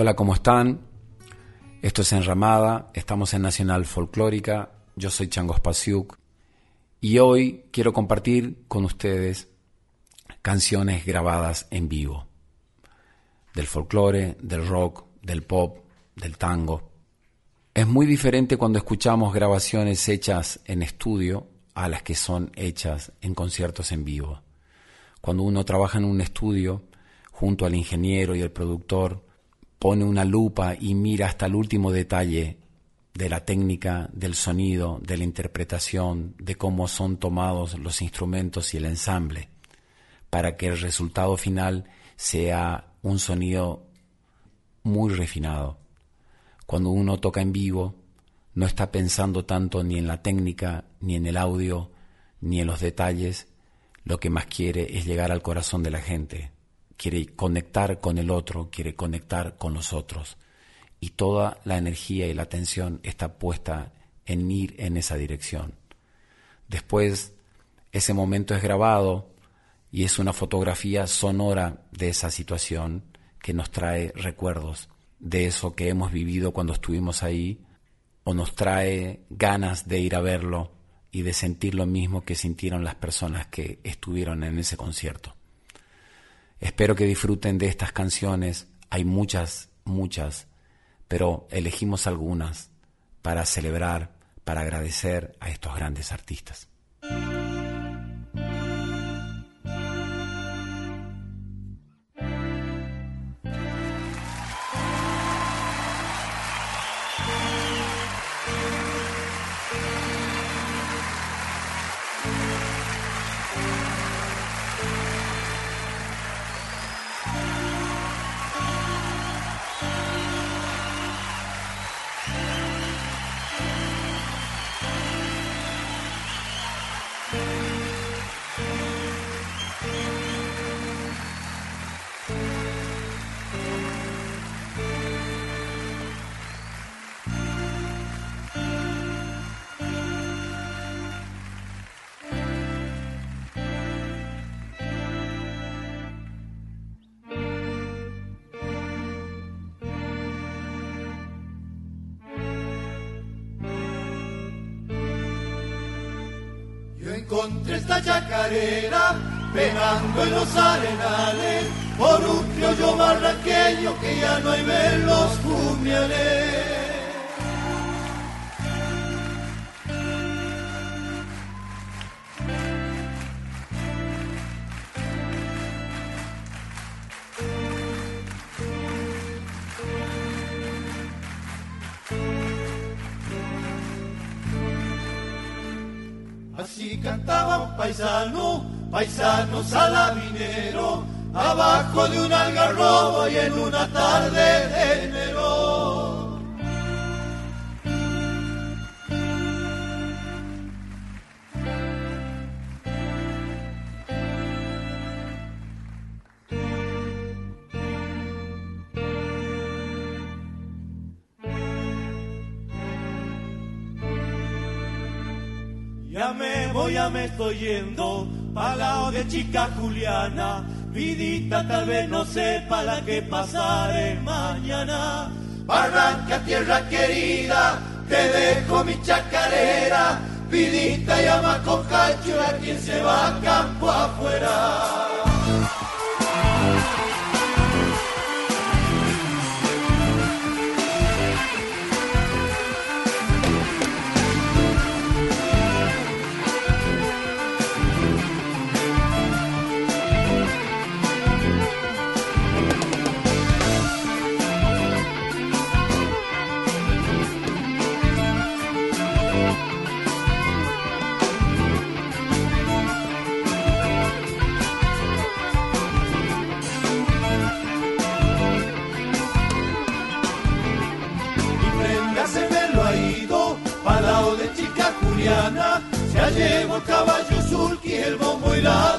Hola, ¿cómo están? Esto es Enramada, estamos en Nacional Folclórica, yo soy Chango Spasiuk y hoy quiero compartir con ustedes canciones grabadas en vivo, del folclore, del rock, del pop, del tango. Es muy diferente cuando escuchamos grabaciones hechas en estudio a las que son hechas en conciertos en vivo. Cuando uno trabaja en un estudio junto al ingeniero y el productor, pone una lupa y mira hasta el último detalle de la técnica, del sonido, de la interpretación, de cómo son tomados los instrumentos y el ensamble, para que el resultado final sea un sonido muy refinado. Cuando uno toca en vivo, no está pensando tanto ni en la técnica, ni en el audio, ni en los detalles, lo que más quiere es llegar al corazón de la gente, quiere conectar con el otro, quiere conectar con los otros. Y toda la energía y la atención está puesta en ir en esa dirección. Después, ese momento es grabado y es una fotografía sonora de esa situación que nos trae recuerdos de eso que hemos vivido cuando estuvimos ahí o nos trae ganas de ir a verlo y de sentir lo mismo que sintieron las personas que estuvieron en ese concierto. Espero que disfruten de estas canciones. Hay muchas, muchas, pero elegimos algunas para celebrar, para agradecer a estos grandes artistas. Me voy, ya me estoy yendo, palao de chica Juliana, vidita tal vez no sepa la que pasaré mañana. Barranca, tierra querida, te dejo mi chacarera, vidita llama con cacho a quien se va campo afuera. Llevo el caballo sulky, el bombo y la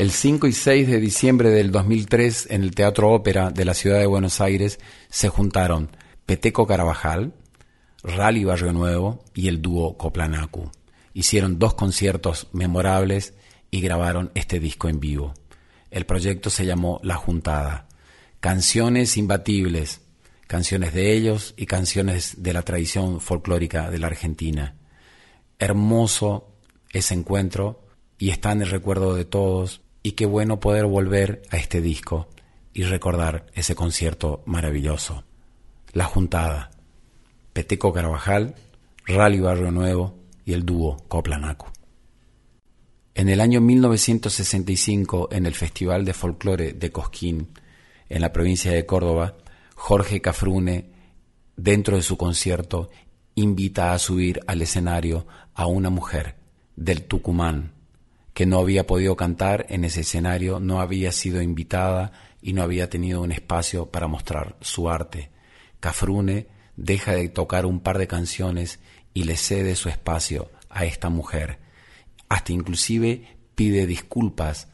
El 5 y 6 de diciembre del 2003, en el Teatro Ópera de la ciudad de Buenos Aires, se juntaron Peteco Carabajal, Rally Barrio Nuevo y el dúo Coplanacu. Hicieron dos conciertos memorables y grabaron este disco en vivo. El proyecto se llamó La Juntada. Canciones imbatibles, canciones de ellos y canciones de la tradición folclórica de la Argentina. Hermoso ese encuentro y está en el recuerdo de todos y qué bueno poder volver a este disco y recordar ese concierto maravilloso. La Juntada, Peteco Carabajal, Rally Barrio Nuevo y el dúo Coplanaco. En el año 1965, en el Festival de Folclore de Cosquín, en la provincia de Córdoba, Jorge Cafrune, dentro de su concierto, invita a subir al escenario a una mujer del Tucumán, que no había podido cantar en ese escenario, no había sido invitada y no había tenido un espacio para mostrar su arte. Cafrune deja de tocar un par de canciones y le cede su espacio a esta mujer. Hasta inclusive pide disculpas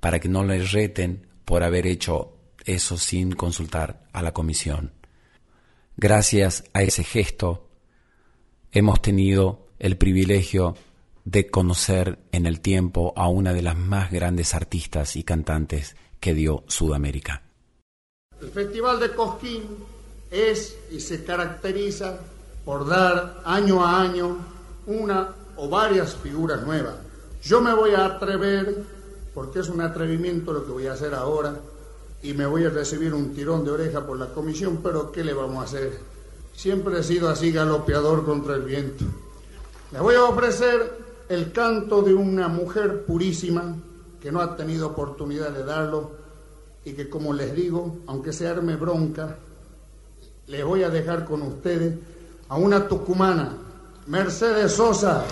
para que no le reten por haber hecho eso sin consultar a la comisión. Gracias a ese gesto hemos tenido el privilegio de conocer en el tiempo a una de las más grandes artistas y cantantes que dio Sudamérica. El Festival de Cosquín es y se caracteriza por dar año a año una o varias figuras nuevas. Yo me voy a atrever, porque es un atrevimiento lo que voy a hacer ahora, y me voy a recibir un tirón de oreja por la comisión, pero ¿qué le vamos a hacer? Siempre he sido así galopeador contra el viento. Le voy a ofrecer el canto de una mujer purísima que no ha tenido oportunidad de darlo y que como les digo, aunque se arme bronca, les voy a dejar con ustedes a una tucumana, Mercedes Sosa.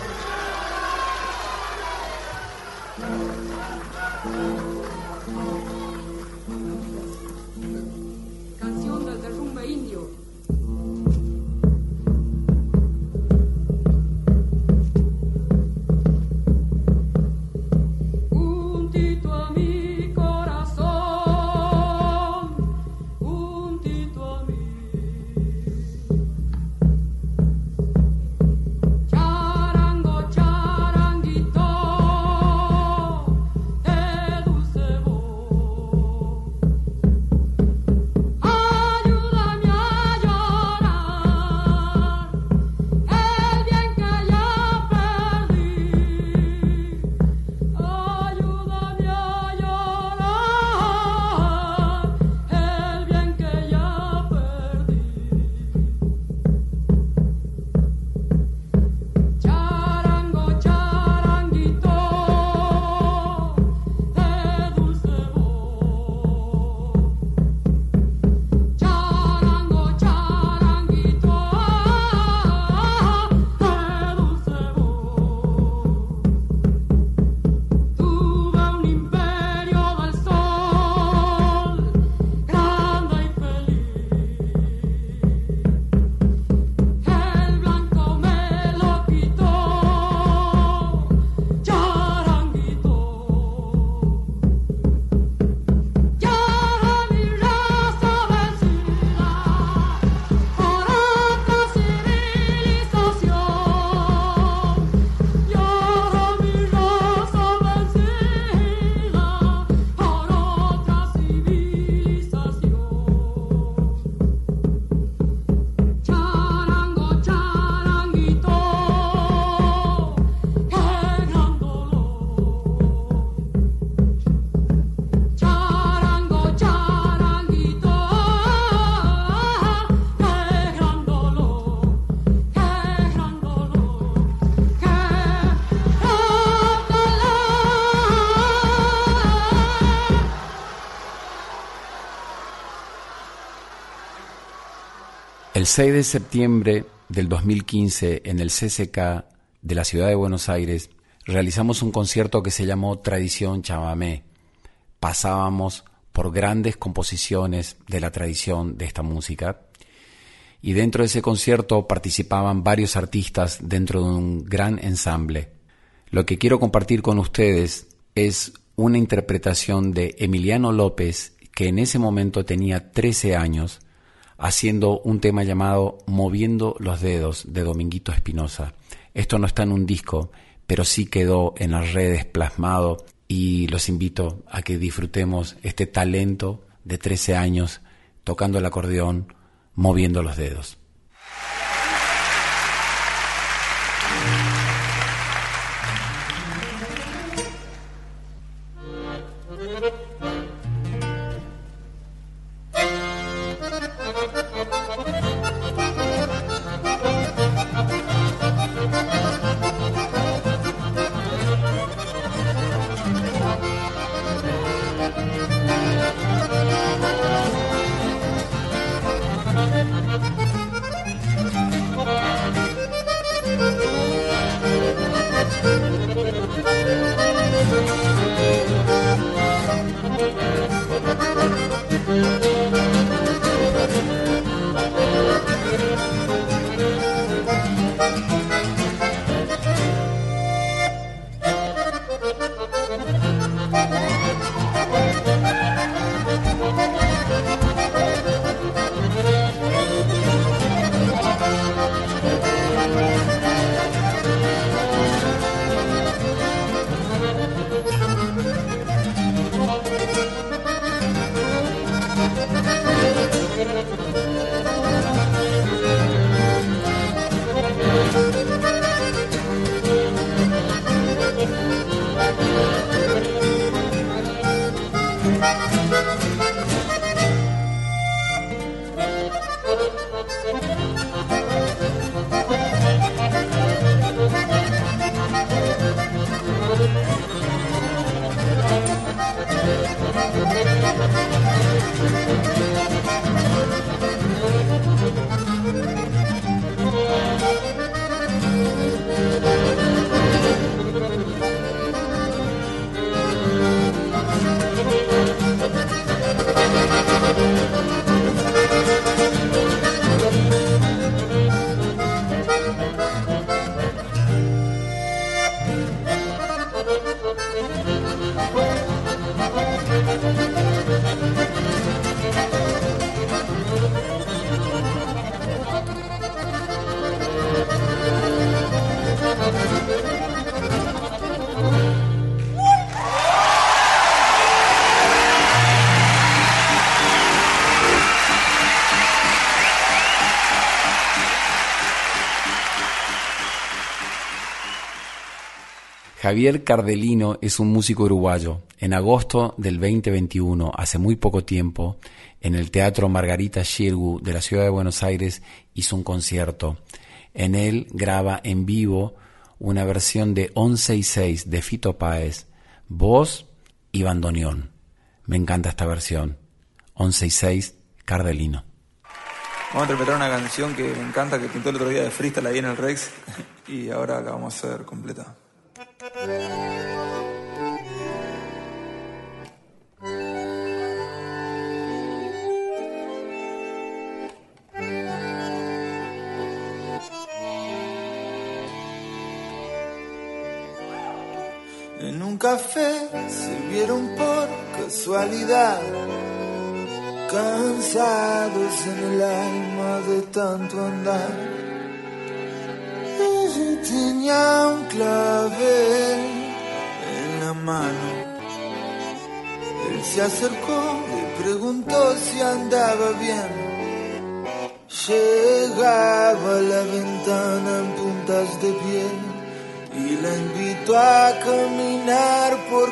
6 de septiembre del 2015 en el CCK de la ciudad de Buenos Aires realizamos un concierto que se llamó Tradición Chamamé. Pasábamos por grandes composiciones de la tradición de esta música y dentro de ese concierto participaban varios artistas dentro de un gran ensamble. Lo que quiero compartir con ustedes es una interpretación de Emiliano López, que en ese momento tenía 13 años, haciendo un tema llamado Moviendo los Dedos de Dominguito Espinosa. Esto no está en un disco, pero sí quedó en las redes plasmado y los invito a que disfrutemos este talento de 13 años tocando el acordeón, moviendo los dedos. Javier Cardelino es un músico uruguayo. En agosto del 2021, hace muy poco tiempo, en el Teatro Margarita Xirgu de la ciudad de Buenos Aires hizo un concierto. En él graba en vivo una versión de 11 y 6 de Fito Páez, voz y bandoneón. Me encanta esta versión. 11 y 6, Cardelino. Vamos a interpretar una canción que me encanta, que pintó el otro día de freestyle ahí en el Rex y ahora acabamos de hacer completa. En un café se vieron por casualidad, cansados en el alma de tanto andar tenía un clavel en la mano. Él se acercó, y preguntó si andaba bien. Llegaba a la ventana en puntas de piel y la invitó a caminar por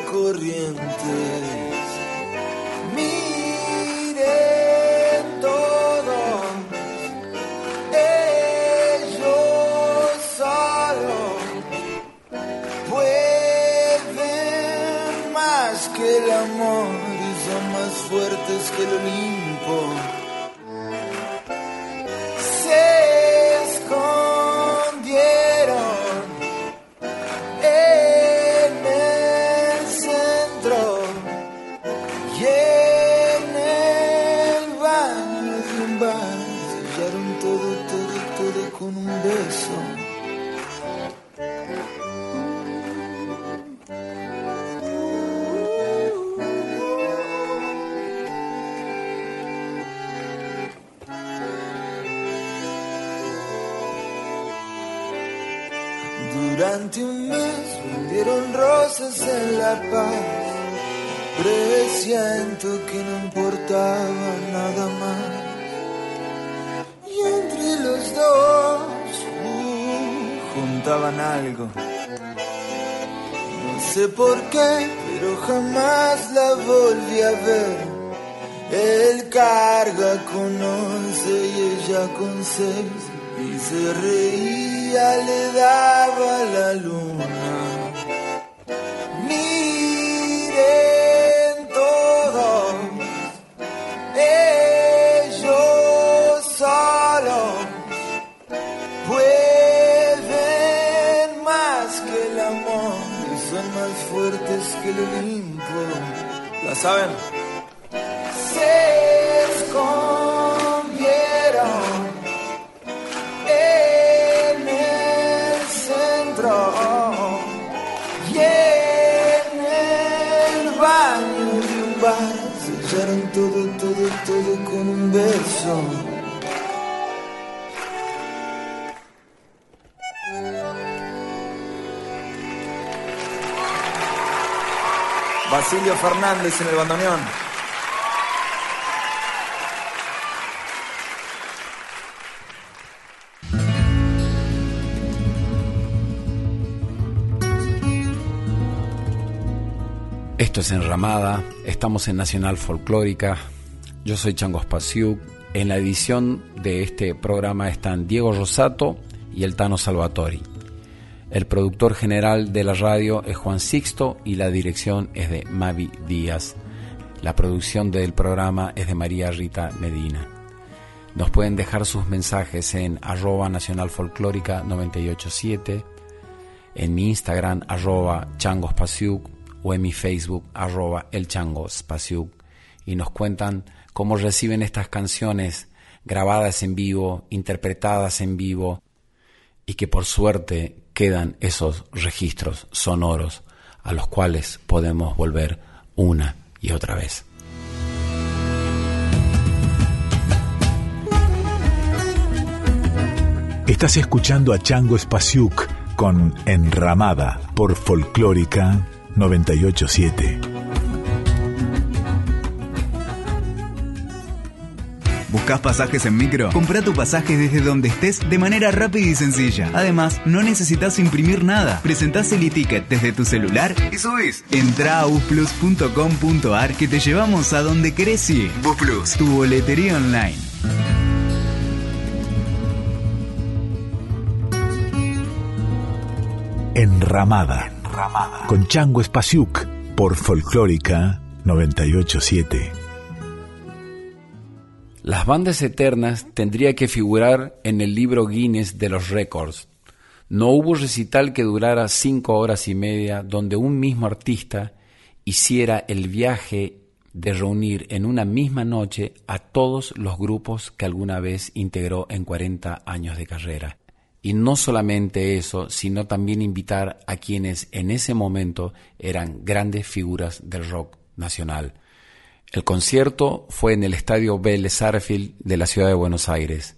corrientes. fuertes que el Olimpo. Rosas en La Paz. Presiento que no importaba nada más. Y entre los dos uh, juntaban algo. No sé por qué, pero jamás la volví a ver. Él carga con once y ella con seis. Y se reía, le daba la luna. Fuertes que el Olimpo. ¿La saben? Se escondieron en el centro y en el baño de un bar sellaron todo, todo, todo con un beso. Basilio Fernández en el bandoneón. Esto es Enramada, estamos en Nacional Folclórica, yo soy Chango Spasiuk. En la edición de este programa están Diego Rosato y el Tano Salvatori. El productor general de la radio es Juan Sixto y la dirección es de Mavi Díaz. La producción del programa es de María Rita Medina. Nos pueden dejar sus mensajes en arroba nacional folclórica 987, en mi Instagram arroba changospasiuk o en mi Facebook arroba el y nos cuentan cómo reciben estas canciones grabadas en vivo, interpretadas en vivo y que por suerte quedan esos registros sonoros a los cuales podemos volver una y otra vez. Estás escuchando a Chango Spasiuk con Enramada por Folclórica 987. ¿Buscas pasajes en micro? Compra tu pasaje desde donde estés de manera rápida y sencilla. Además, no necesitas imprimir nada. Presentás el e-ticket desde tu celular y subís. Entra a busplus.com.ar que te llevamos a donde querés ir. Busplus, tu boletería online. Enramada, con Chango Spasiuk por Folclórica 987. Las bandas eternas tendría que figurar en el libro Guinness de los récords. No hubo recital que durara cinco horas y media donde un mismo artista hiciera el viaje de reunir en una misma noche a todos los grupos que alguna vez integró en 40 años de carrera. Y no solamente eso, sino también invitar a quienes en ese momento eran grandes figuras del rock nacional. El concierto fue en el estadio Vélez Sarsfield de la ciudad de Buenos Aires.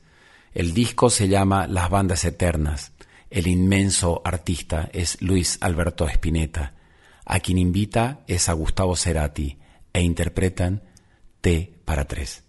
El disco se llama Las Bandas Eternas. El inmenso artista es Luis Alberto Spinetta. A quien invita es a Gustavo Cerati e interpretan T para tres.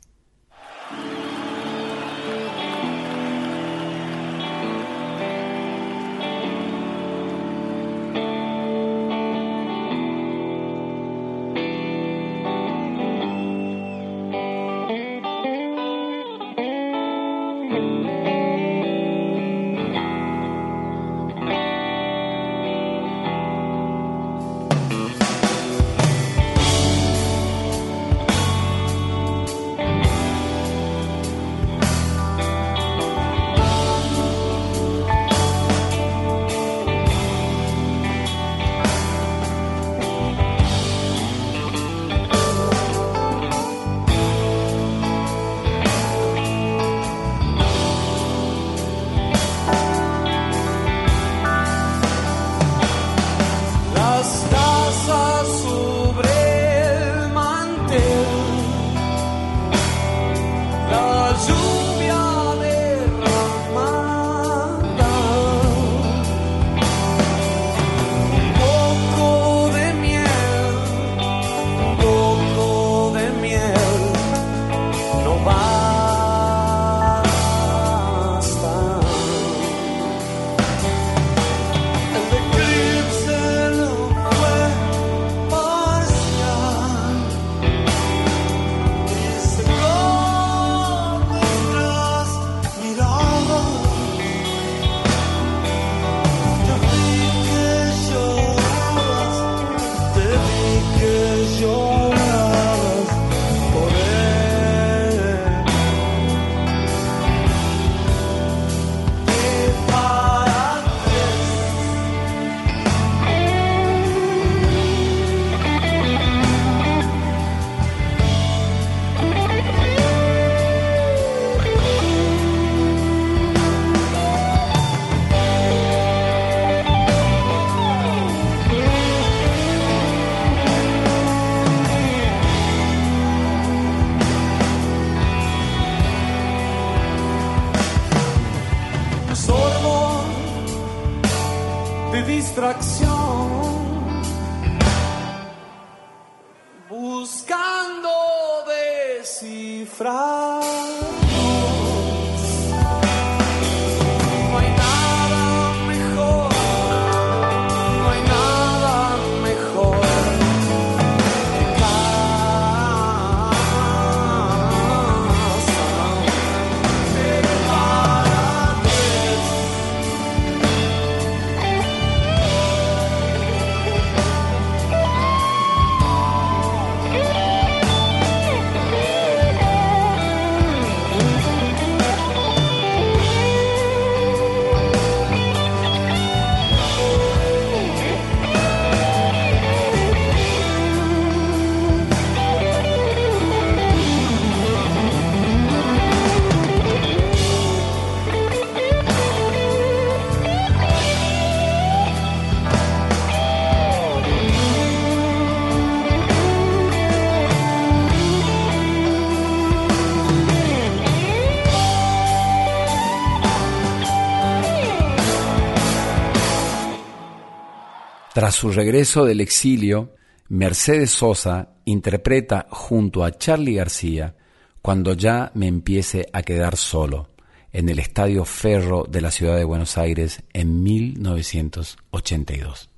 Tras su regreso del exilio, Mercedes Sosa interpreta junto a Charlie García Cuando ya me empiece a quedar solo en el Estadio Ferro de la ciudad de Buenos Aires en 1982.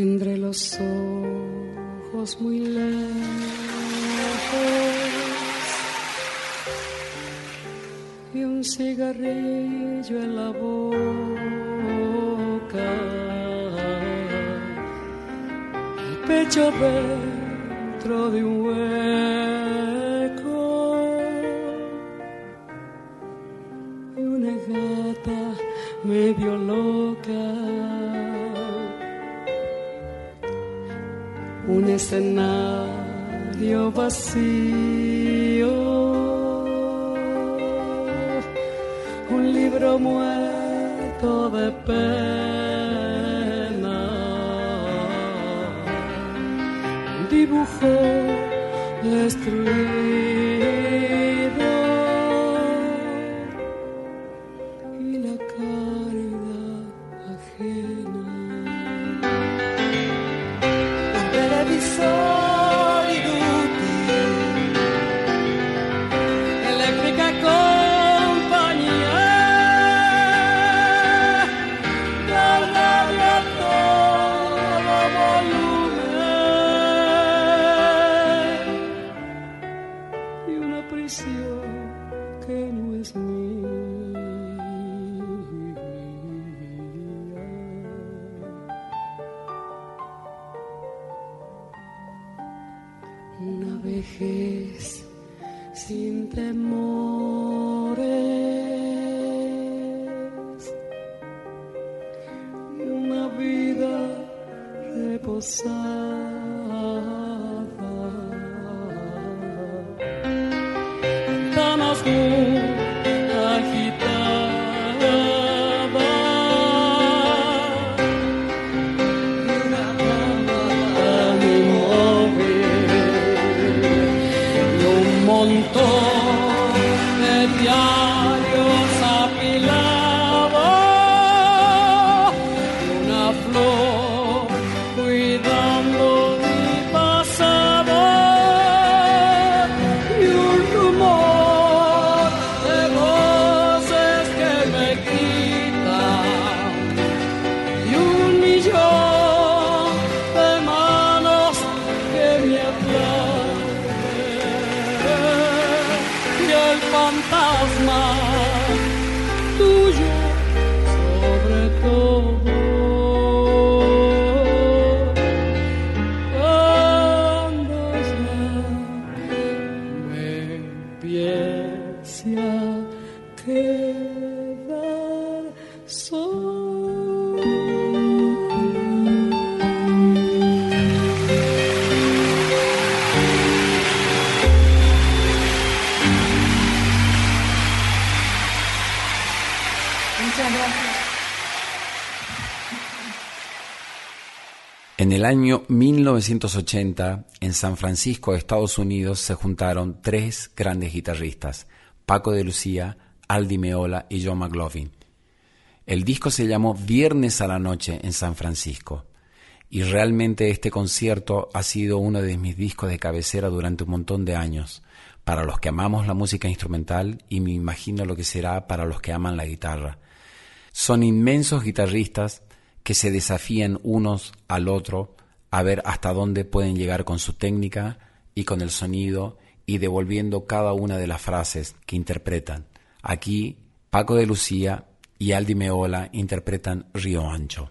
Tendré los ojos muy lejos y un cigarrillo en la boca. El pecho dentro de un hueco y una gata medio loca. Un escenario vacío, un libro muerto de pena, un dibujo destruido. of my. Año 1980, en San Francisco, Estados Unidos, se juntaron tres grandes guitarristas, Paco de Lucía, Aldi Meola y John McLaughlin. El disco se llamó Viernes a la Noche en San Francisco. Y realmente este concierto ha sido uno de mis discos de cabecera durante un montón de años, para los que amamos la música instrumental y me imagino lo que será para los que aman la guitarra. Son inmensos guitarristas que se desafían unos al otro a ver hasta dónde pueden llegar con su técnica y con el sonido y devolviendo cada una de las frases que interpretan. Aquí Paco de Lucía y Aldi Meola interpretan Río Ancho.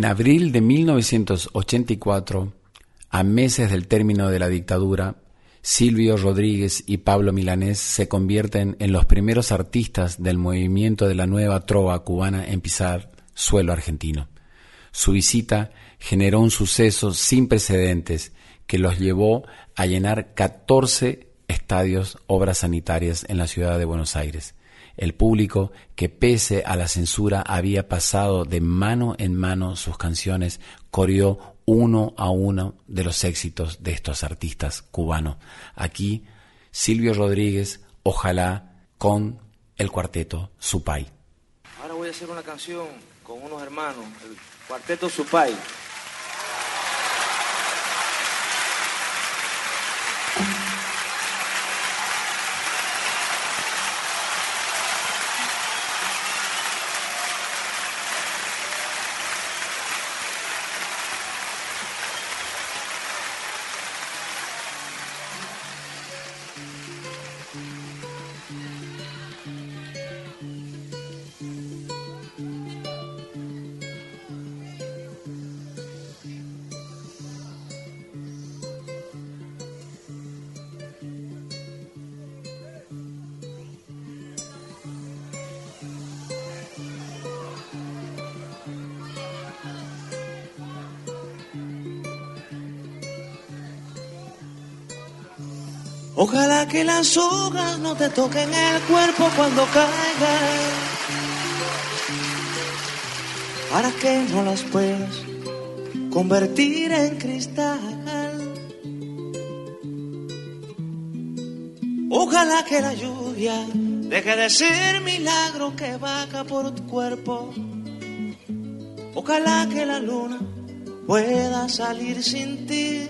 En abril de 1984, a meses del término de la dictadura, Silvio Rodríguez y Pablo Milanés se convierten en los primeros artistas del movimiento de la nueva trova cubana en pisar suelo argentino. Su visita generó un suceso sin precedentes que los llevó a llenar 14 estadios, obras sanitarias en la ciudad de Buenos Aires. El público, que pese a la censura había pasado de mano en mano sus canciones, corrió uno a uno de los éxitos de estos artistas cubanos. Aquí, Silvio Rodríguez, ojalá con el cuarteto Supay. Ahora voy a hacer una canción con unos hermanos, el cuarteto Supay. Que las hojas no te toquen el cuerpo cuando caigan, para que no las puedas convertir en cristal. Ojalá que la lluvia deje de ser milagro que baja por tu cuerpo. Ojalá que la luna pueda salir sin ti.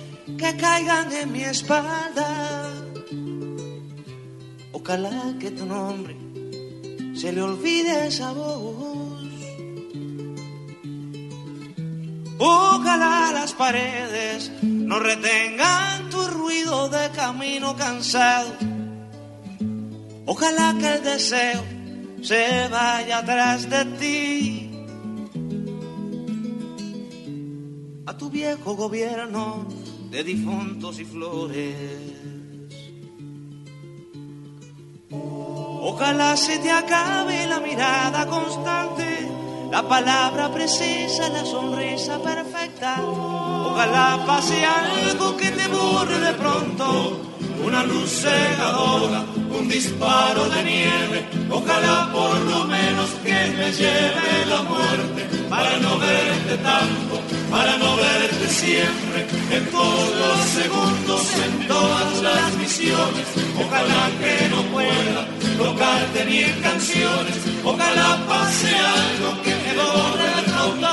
que caigan en mi espalda. Ojalá que tu nombre se le olvide esa voz. Ojalá las paredes no retengan tu ruido de camino cansado. Ojalá que el deseo se vaya atrás de ti. A tu viejo gobierno de difuntos y flores. Ojalá se te acabe la mirada constante, la palabra precisa, la sonrisa perfecta. Ojalá pase algo que te borre de pronto, una luz cegadora, un disparo de nieve. Ojalá por lo menos que me lleve la muerte para no verte tanto, para no verte siempre, en todos los segundos, en todas las misiones. Ojalá que no pueda tocarte ni canciones, ojalá pase algo que me borre de pronto,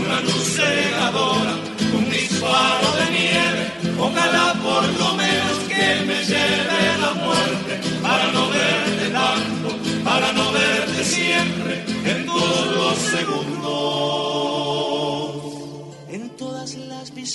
una luz cegadora,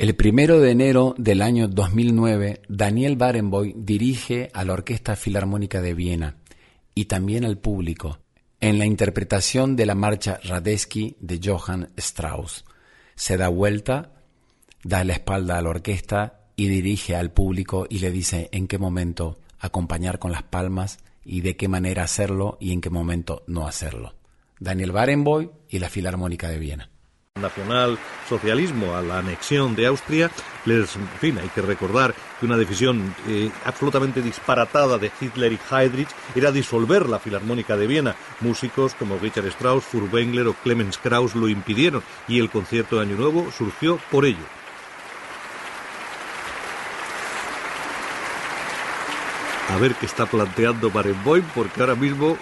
El primero de enero del año 2009, Daniel Barenboim dirige a la Orquesta Filarmónica de Viena y también al público en la interpretación de la marcha Radetzky de Johann Strauss. Se da vuelta, da la espalda a la orquesta y dirige al público y le dice en qué momento acompañar con las palmas y de qué manera hacerlo y en qué momento no hacerlo. Daniel Barenboim y la Filarmónica de Viena nacional socialismo a la anexión de Austria, les, en fin, hay que recordar que una decisión eh, absolutamente disparatada de Hitler y Heydrich era disolver la Filarmónica de Viena. Músicos como Richard Strauss, Furtwängler o Clemens Krauss lo impidieron y el concierto de Año Nuevo surgió por ello. A ver qué está planteando Barenboim, porque ahora mismo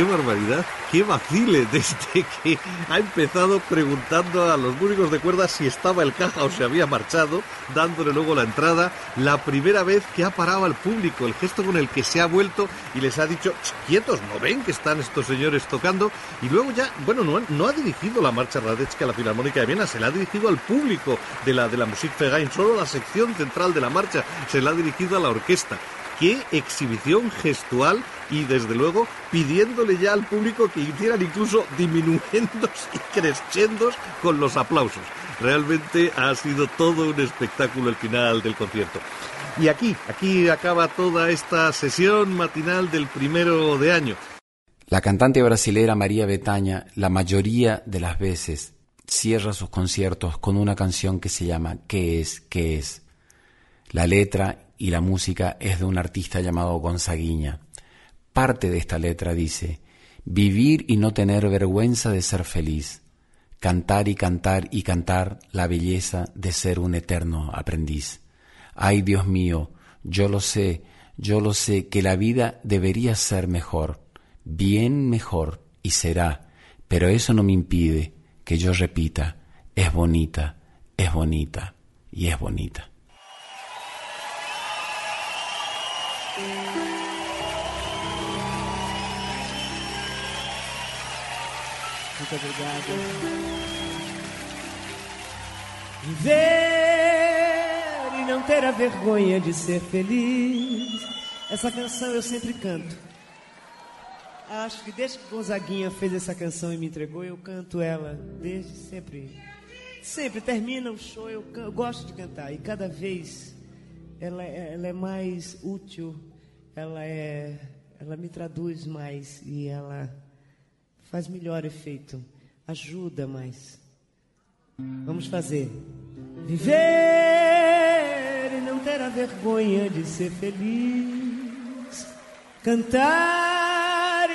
qué barbaridad, qué vacile desde que ha empezado preguntando a los músicos de cuerdas si estaba el caja o se había marchado, dándole luego la entrada, la primera vez que ha parado al público, el gesto con el que se ha vuelto y les ha dicho, quietos, ¿no ven que están estos señores tocando? Y luego ya, bueno, no, ha dirigido la marcha Radetzky a la Filarmónica de Viena, se la ha dirigido al público de la, de la Musikverein, solo la sección central de la marcha se la ha dirigido a la orquesta qué exhibición gestual y desde luego pidiéndole ya al público que hicieran incluso diminuendos y crescendos con los aplausos. Realmente ha sido todo un espectáculo el final del concierto. Y aquí, aquí acaba toda esta sesión matinal del primero de año. La cantante brasilera María Betaña, la mayoría de las veces, cierra sus conciertos con una canción que se llama ¿Qué es? ¿Qué es? La letra y la música es de un artista llamado Gonzaguiña. Parte de esta letra dice, vivir y no tener vergüenza de ser feliz, cantar y cantar y cantar la belleza de ser un eterno aprendiz. Ay Dios mío, yo lo sé, yo lo sé que la vida debería ser mejor bien mejor y será, pero eso no me impide que yo repita, es bonita, es bonita y es bonita. Muito obrigado. Viver e não ter a vergonha de ser feliz. Essa canção eu sempre canto. Acho que desde que Gonzaguinha fez essa canção e me entregou, eu canto ela desde sempre. Sempre termina o show, eu, eu gosto de cantar. E cada vez ela, é, ela é mais útil, ela, é, ela me traduz mais e ela faz melhor efeito, ajuda mais. Vamos fazer. Viver e não ter a vergonha de ser feliz. Cantar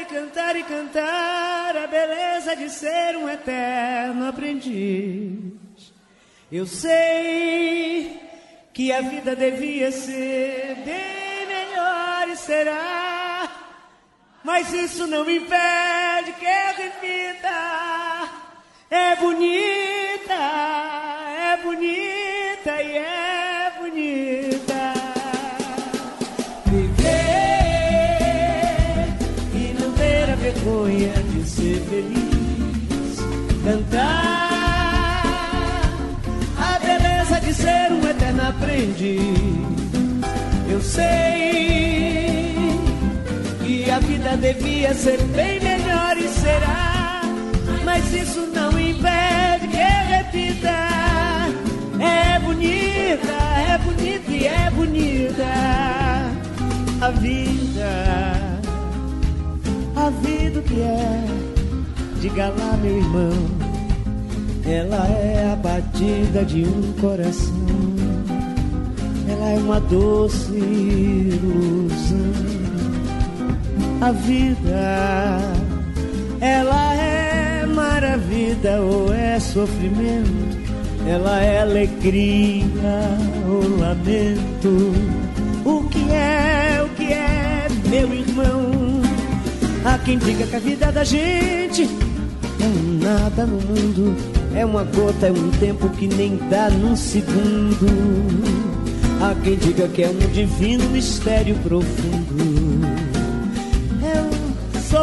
cantar e cantar a beleza de ser um eterno aprendiz. Eu sei que a vida devia ser bem melhor e será, mas isso não me impede que repita. É bonita, é bonita e é bonita. vergonha de ser feliz. Cantar a beleza de ser um eterno aprendiz. Eu sei que a vida devia ser bem melhor e será, mas isso não impede que repita. É bonita, é bonita e é bonita a vida a vida que é. Diga lá, meu irmão, ela é a batida de um coração. Ela é uma doce ilusão. A vida, ela é maravilha ou é sofrimento. Ela é alegria ou lamento. O que é, o que é, meu irmão? Há quem diga que a vida da gente é um nada no mundo, é uma gota, é um tempo que nem dá num segundo. Há quem diga que é um divino mistério profundo.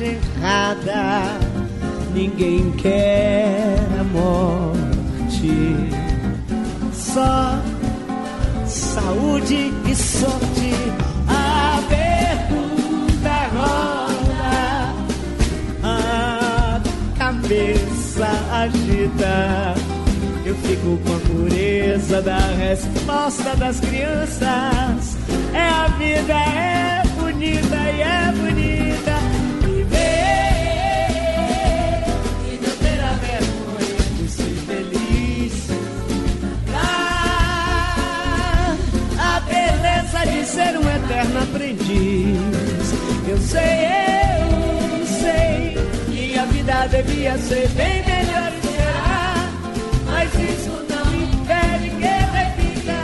errada, ninguém quer a morte. Só saúde e sorte. A pergunta roda, a cabeça agita. Eu fico com a pureza da resposta das crianças. É a vida, é bonita e é bonita. De ser um eterno aprendiz. Eu sei, eu sei que a vida devia ser bem melhor e será, mas isso não impede que repita.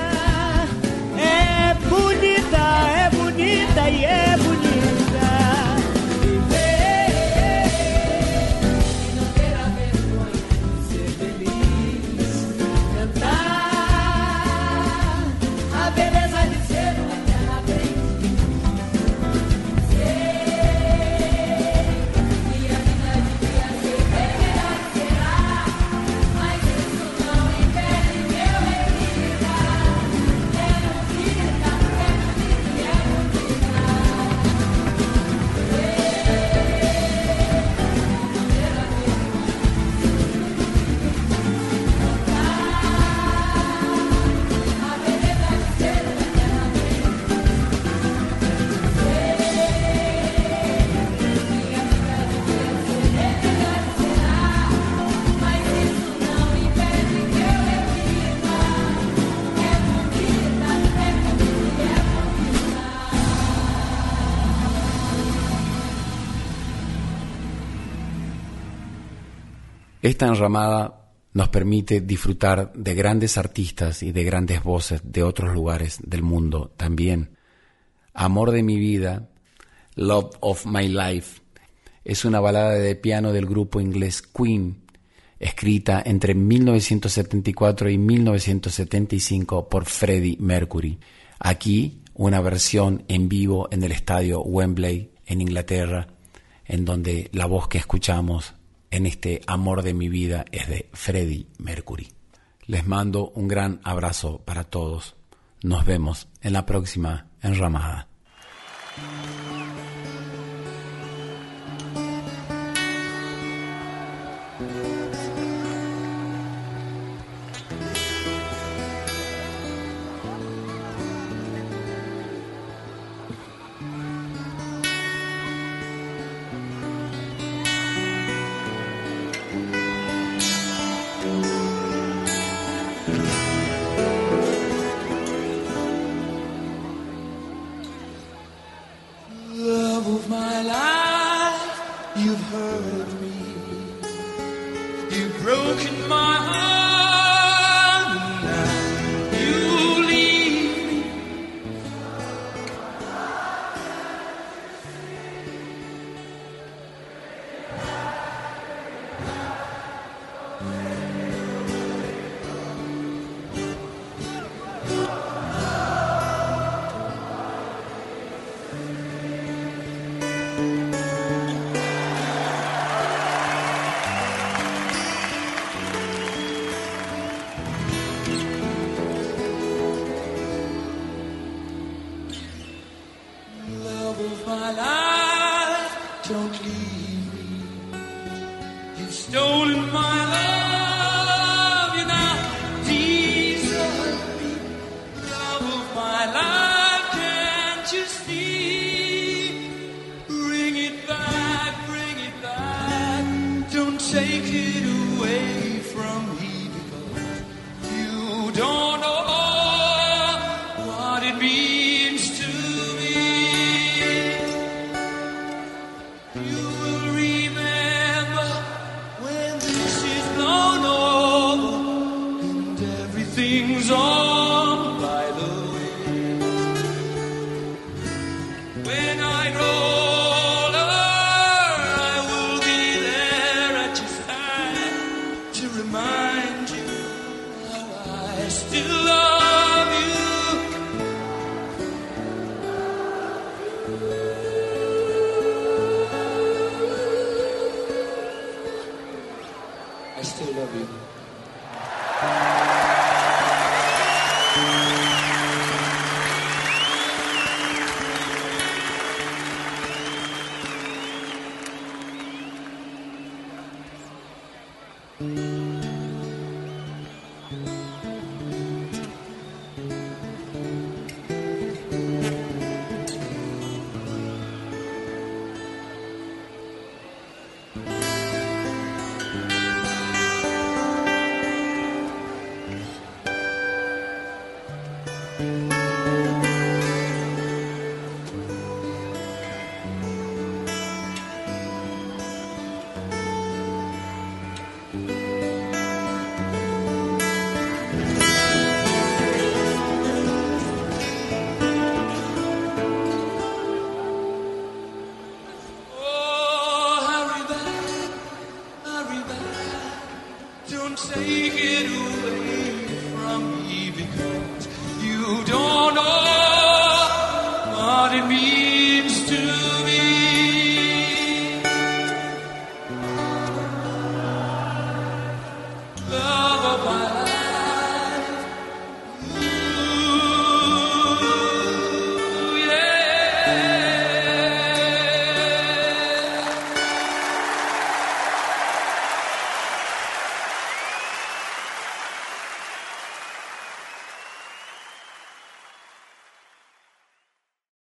É bonita, é bonita e é Esta enramada nos permite disfrutar de grandes artistas y de grandes voces de otros lugares del mundo también. Amor de mi vida, Love of My Life, es una balada de piano del grupo inglés Queen, escrita entre 1974 y 1975 por Freddie Mercury. Aquí una versión en vivo en el estadio Wembley en Inglaterra, en donde la voz que escuchamos en este amor de mi vida es de Freddie Mercury. Les mando un gran abrazo para todos. Nos vemos en la próxima enramada.